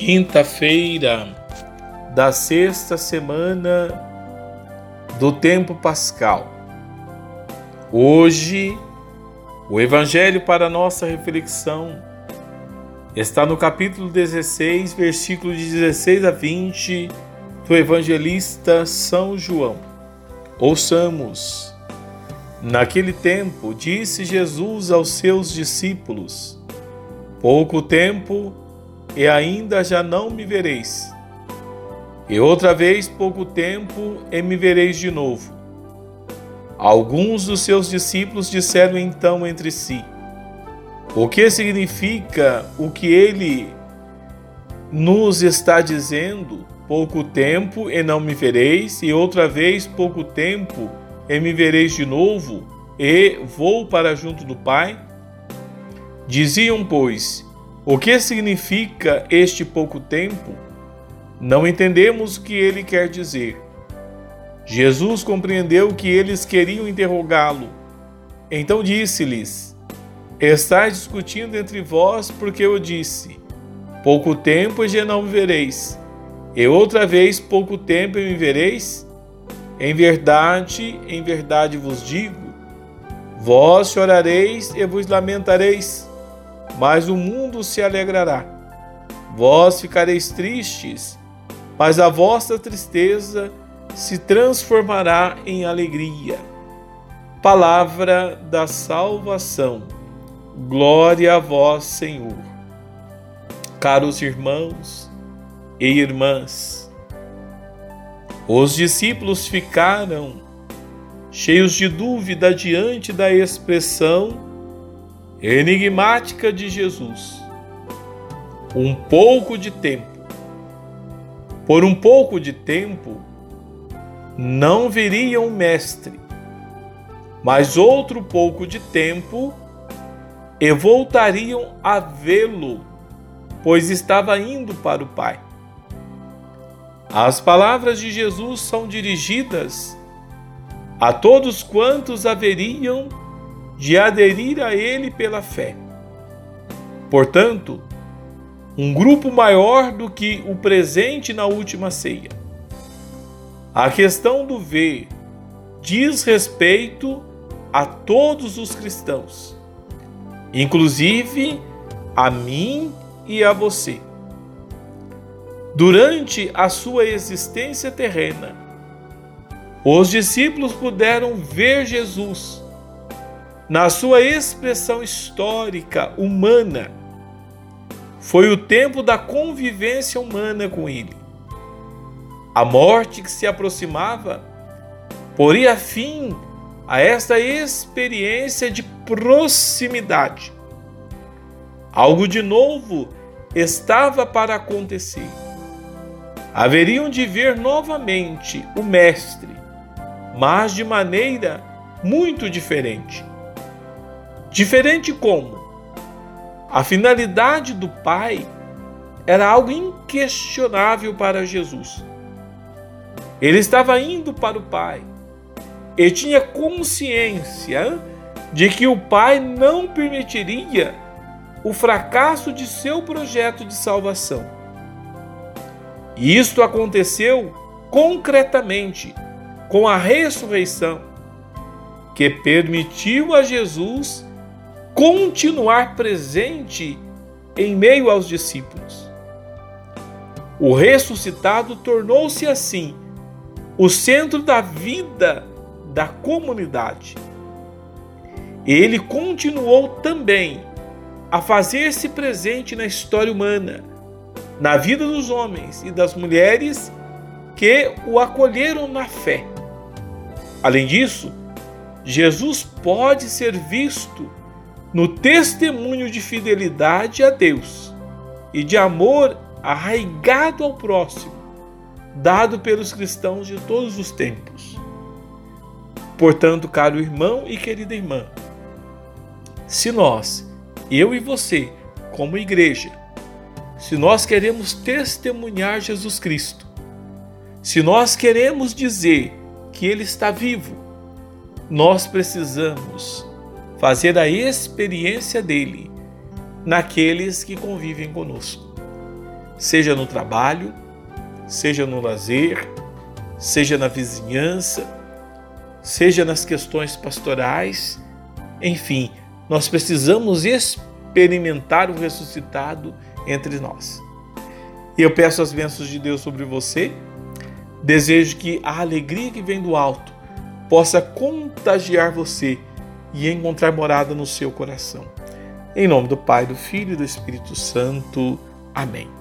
quinta-feira da sexta semana do tempo pascal. Hoje, o Evangelho para nossa reflexão está no capítulo 16, versículo de 16 a 20 do evangelista São João. Ouçamos. Naquele tempo, disse Jesus aos seus discípulos: Pouco tempo e ainda já não me vereis. E outra vez pouco tempo e me vereis de novo. Alguns dos seus discípulos disseram então entre si: O que significa o que ele nos está dizendo? Pouco tempo e não me vereis, e outra vez pouco tempo e me vereis de novo, e vou para junto do Pai? Diziam, pois, o que significa este pouco tempo? Não entendemos o que ele quer dizer. Jesus compreendeu que eles queriam interrogá-lo. Então disse-lhes: Estais discutindo entre vós porque eu disse: Pouco tempo e já não me vereis, e outra vez pouco tempo e me vereis? Em verdade, em verdade vos digo: vós chorareis e vos lamentareis mas o mundo se alegrará. Vós ficareis tristes, mas a vossa tristeza se transformará em alegria. Palavra da salvação. Glória a vós, Senhor. Caros irmãos e irmãs, os discípulos ficaram cheios de dúvida diante da expressão enigmática de Jesus. Um pouco de tempo. Por um pouco de tempo, não viriam o Mestre, mas outro pouco de tempo e voltariam a vê-lo, pois estava indo para o Pai. As palavras de Jesus são dirigidas a todos quantos haveriam de aderir a Ele pela fé. Portanto, um grupo maior do que o presente na última ceia. A questão do ver diz respeito a todos os cristãos, inclusive a mim e a você. Durante a sua existência terrena, os discípulos puderam ver Jesus na sua expressão histórica humana, foi o tempo da convivência humana com ele. A morte que se aproximava poria fim a esta experiência de proximidade. Algo de novo estava para acontecer. Haveriam de ver novamente o Mestre, mas de maneira muito diferente. Diferente como? A finalidade do Pai era algo inquestionável para Jesus. Ele estava indo para o Pai e tinha consciência de que o Pai não permitiria o fracasso de seu projeto de salvação. E isto aconteceu concretamente com a ressurreição, que permitiu a Jesus continuar presente em meio aos discípulos. O ressuscitado tornou-se assim o centro da vida da comunidade. Ele continuou também a fazer-se presente na história humana, na vida dos homens e das mulheres que o acolheram na fé. Além disso, Jesus pode ser visto no testemunho de fidelidade a Deus e de amor arraigado ao próximo, dado pelos cristãos de todos os tempos. Portanto, caro irmão e querida irmã, se nós, eu e você, como igreja, se nós queremos testemunhar Jesus Cristo, se nós queremos dizer que Ele está vivo, nós precisamos fazer a experiência dele naqueles que convivem conosco. seja no trabalho, seja no lazer, seja na vizinhança, seja nas questões pastorais, enfim, nós precisamos experimentar o ressuscitado entre nós. E eu peço as bênçãos de Deus sobre você. Desejo que a alegria que vem do alto possa contagiar você e encontrar morada no seu coração. Em nome do Pai, do Filho e do Espírito Santo. Amém.